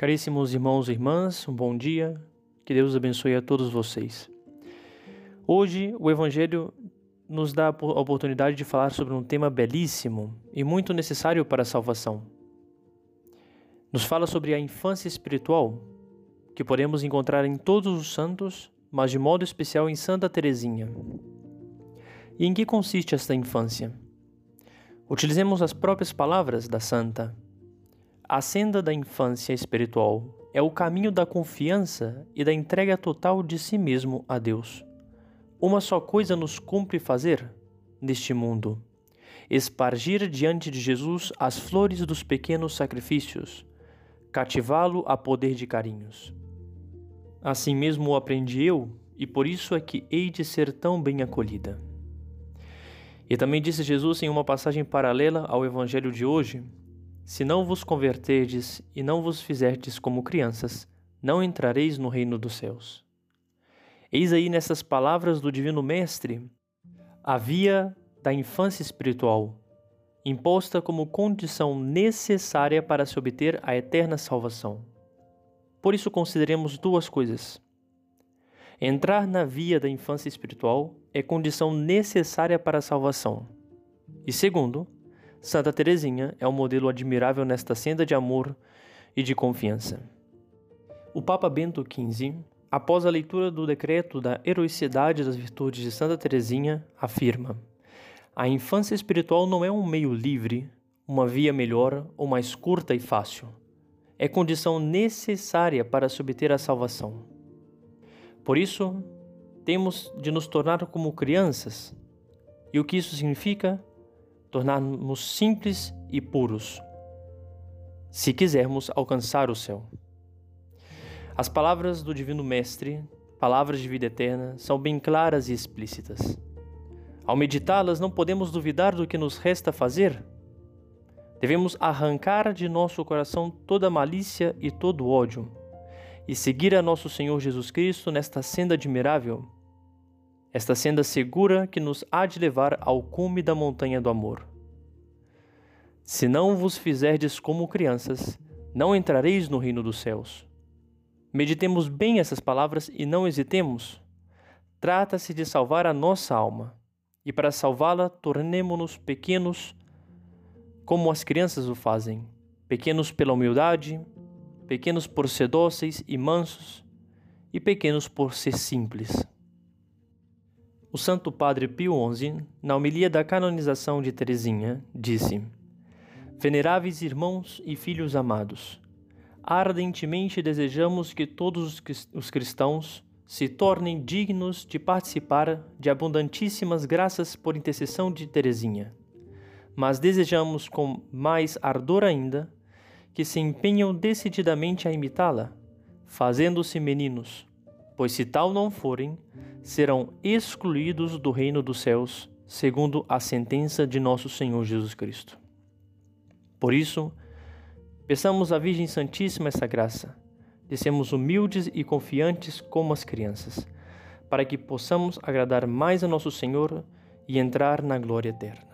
Caríssimos irmãos e irmãs, um bom dia. Que Deus abençoe a todos vocês. Hoje, o Evangelho nos dá a oportunidade de falar sobre um tema belíssimo e muito necessário para a salvação. Nos fala sobre a infância espiritual, que podemos encontrar em todos os santos, mas de modo especial em Santa Teresinha. E em que consiste esta infância? Utilizemos as próprias palavras da santa. A senda da infância espiritual é o caminho da confiança e da entrega total de si mesmo a Deus. Uma só coisa nos cumpre fazer neste mundo: espargir diante de Jesus as flores dos pequenos sacrifícios, cativá-lo a poder de carinhos. Assim mesmo o aprendi eu, e por isso é que hei de ser tão bem acolhida. E também disse Jesus em uma passagem paralela ao Evangelho de hoje, se não vos converterdes e não vos fizerdes como crianças, não entrareis no reino dos céus. Eis aí nessas palavras do Divino Mestre a via da infância espiritual, imposta como condição necessária para se obter a eterna salvação. Por isso, consideremos duas coisas. Entrar na via da infância espiritual é condição necessária para a salvação. E segundo, Santa Teresinha é um modelo admirável nesta senda de amor e de confiança. O Papa Bento XV, após a leitura do decreto da heroicidade das virtudes de Santa Teresinha, afirma: A infância espiritual não é um meio livre, uma via melhor ou mais curta e fácil. É condição necessária para se obter a salvação. Por isso, temos de nos tornar como crianças. E o que isso significa? Tornarmos simples e puros, se quisermos alcançar o céu. As palavras do Divino Mestre, palavras de vida eterna, são bem claras e explícitas. Ao meditá-las, não podemos duvidar do que nos resta fazer. Devemos arrancar de nosso coração toda malícia e todo ódio e seguir a nosso Senhor Jesus Cristo nesta senda admirável esta senda segura que nos há de levar ao cume da montanha do amor. Se não vos fizerdes como crianças, não entrareis no reino dos céus. Meditemos bem essas palavras e não hesitemos. Trata-se de salvar a nossa alma, e para salvá-la, tornemo-nos pequenos, como as crianças o fazem, pequenos pela humildade, pequenos por ser dóceis e mansos, e pequenos por ser simples. O Santo Padre Pio XI, na homilia da canonização de Teresinha, disse: Veneráveis irmãos e filhos amados, ardentemente desejamos que todos os cristãos se tornem dignos de participar de abundantíssimas graças por intercessão de Teresinha. Mas desejamos com mais ardor ainda que se empenham decididamente a imitá-la, fazendo-se meninos, pois se tal não forem, serão excluídos do reino dos céus, segundo a sentença de nosso Senhor Jesus Cristo. Por isso, peçamos à Virgem Santíssima essa graça, de sermos humildes e confiantes como as crianças, para que possamos agradar mais a nosso Senhor e entrar na glória eterna.